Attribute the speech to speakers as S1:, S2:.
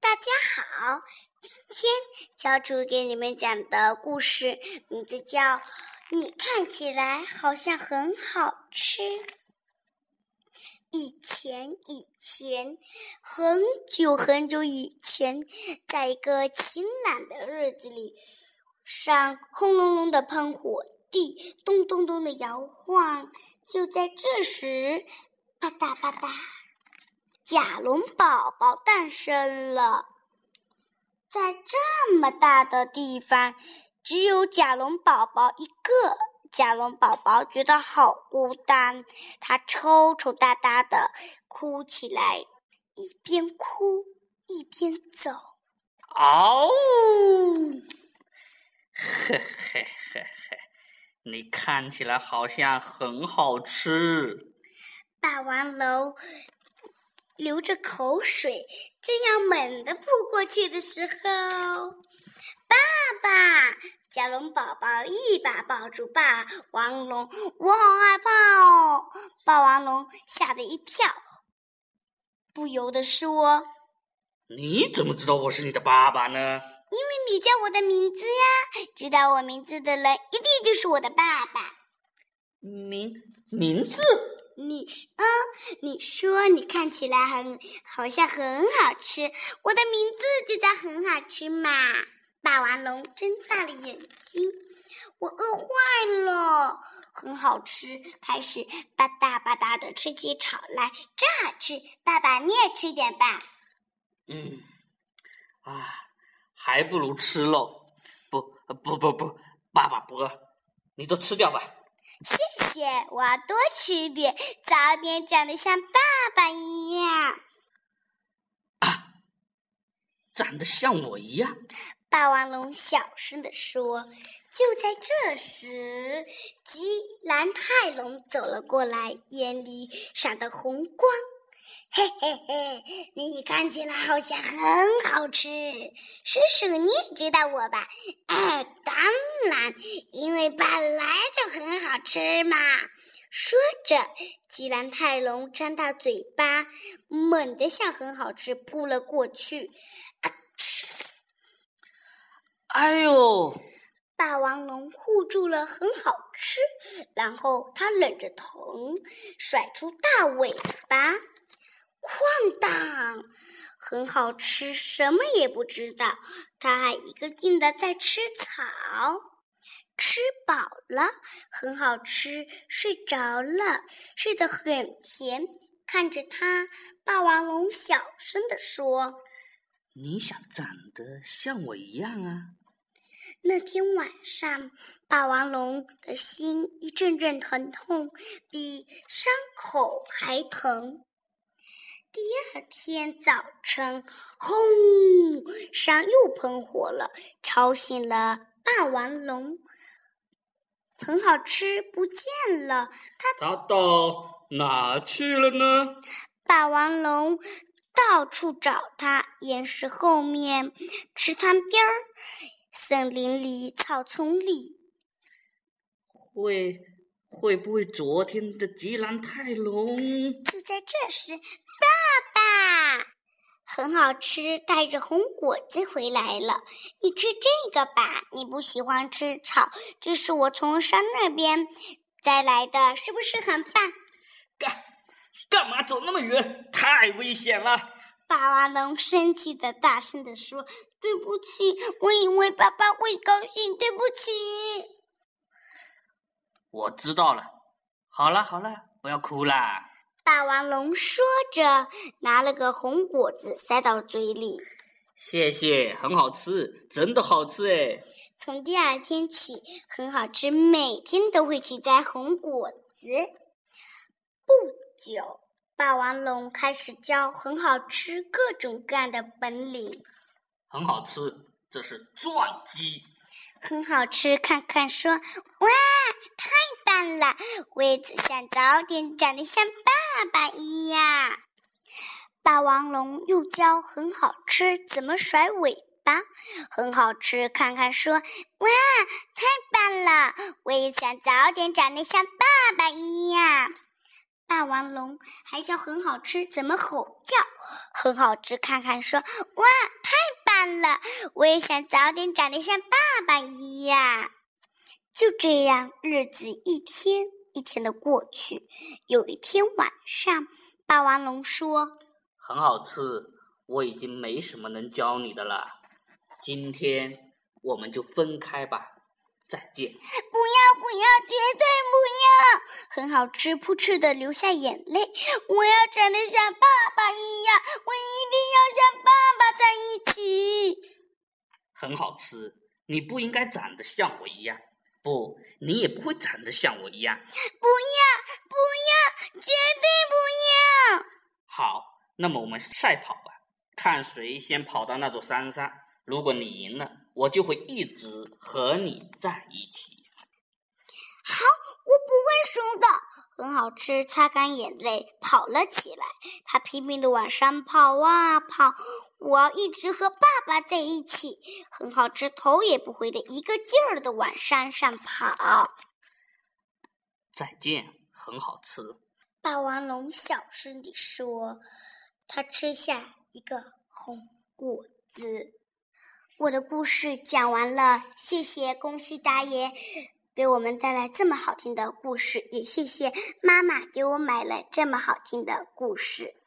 S1: 大家好，今天小主给你们讲的故事名字叫《你看起来好像很好吃》。以前，以前，很久很久以前，在一个晴朗的日子里，上轰隆隆的喷火，地咚咚咚的摇晃。就在这时，吧嗒吧嗒。甲龙宝宝诞生了，在这么大的地方，只有甲龙宝宝一个。甲龙宝宝觉得好孤单，他抽抽搭搭的哭起来，一边哭一边走。
S2: 嗷！嘿嘿嘿嘿，你看起来好像很好吃。
S1: 霸王龙。流着口水，正要猛地扑过去的时候，爸爸，甲龙宝宝一把抱住霸王龙，我好害怕哦！霸王龙吓得一跳，不由得说：“
S2: 你怎么知道我是你的爸爸呢？”“
S1: 因为你叫我的名字呀，知道我名字的人一定就是我的爸爸。”
S2: 名名字。
S1: 你啊，你说你看起来很好像很好吃，我的名字就叫很好吃嘛。霸王龙睁大了眼睛，我饿坏了，很好吃，开始吧嗒吧嗒的吃起草来，真好吃。爸爸你也吃点吧。
S2: 嗯，啊，还不如吃肉。不不不不，爸爸不饿，你都吃掉吧。
S1: 谢谢，我要多吃一点，早点长得像爸爸一样。
S2: 啊，长得像我一样？
S1: 霸王龙小声地说。就在这时，吉兰泰龙走了过来，眼里闪着红光。嘿嘿嘿，你看起来好像很好吃，叔叔你也知道我吧？哎，当然，因为本来就很好吃嘛。说着，吉兰泰龙张大嘴巴，猛地向很好吃扑了过去。啊！
S2: 哎呦！
S1: 霸王龙护住了很好吃，然后他忍着疼，甩出大尾巴。哐当，很好吃，什么也不知道。他还一个劲的在吃草，吃饱了，很好吃，睡着了，睡得很甜。看着他，霸王龙小声地说：“
S2: 你想长得像我一样啊？”
S1: 那天晚上，霸王龙的心一阵阵疼痛，比伤口还疼。第二天早晨，轰！山又喷火了，吵醒了霸王龙。很好吃，不见了。
S2: 它它到哪去了呢？
S1: 霸王龙到处找它，岩石后面、池塘边儿、森林里、草丛里。
S2: 会会不会昨天的吉兰泰龙？
S1: 就在这时。很好吃，带着红果子回来了。你吃这个吧，你不喜欢吃草，这是我从山那边摘来的，是不是很棒？
S2: 干干嘛走那么远？太危险了！
S1: 霸王龙生气的大声的说：“对不起，我以为爸爸会高兴，对不起。”
S2: 我知道了，好了好了，不要哭了。
S1: 霸王龙说着，拿了个红果子塞到嘴里。
S2: 谢谢，很好吃，真的好吃哎！
S1: 从第二天起，很好吃，每天都会去摘红果子。不久，霸王龙开始教很好吃各种各样的本领。
S2: 很好吃，这是钻机。
S1: 很好吃，看看说，哇，太棒了！我也只想早点长得像爸爸爸一样。霸王龙又教很好吃怎么甩尾巴，很好吃，看看说，哇，太棒了！我也想早点长得像爸爸一样。霸王龙还叫很好吃，怎么吼叫？很好吃，看看说：“哇，太棒了！我也想早点长得像爸爸一样。”就这样，日子一天一天的过去。有一天晚上，霸王龙说：“
S2: 很好吃，我已经没什么能教你的了。今天我们就分开吧，再见。”
S1: 不要不要，绝对不要！很好吃，扑哧的流下眼泪。我要长得像爸爸一样，我一定要像爸爸在一起。
S2: 很好吃，你不应该长得像我一样。不，你也不会长得像我一样。不
S1: 要，不要，绝对不要！
S2: 好，那么我们赛跑吧，看谁先跑到那座山上。如果你赢了，我就会一直和你在一起。
S1: 好，我不会输的。很好吃，擦干眼泪，跑了起来。他拼命的往上跑啊跑，我要一直和爸爸在一起。很好吃，头也不回的一个劲儿的往山上跑。
S2: 再见，很好吃。
S1: 霸王龙小声地说：“他吃下一个红果子。”我的故事讲完了，谢谢宫西达也。给我们带来这么好听的故事，也谢谢妈妈给我买了这么好听的故事。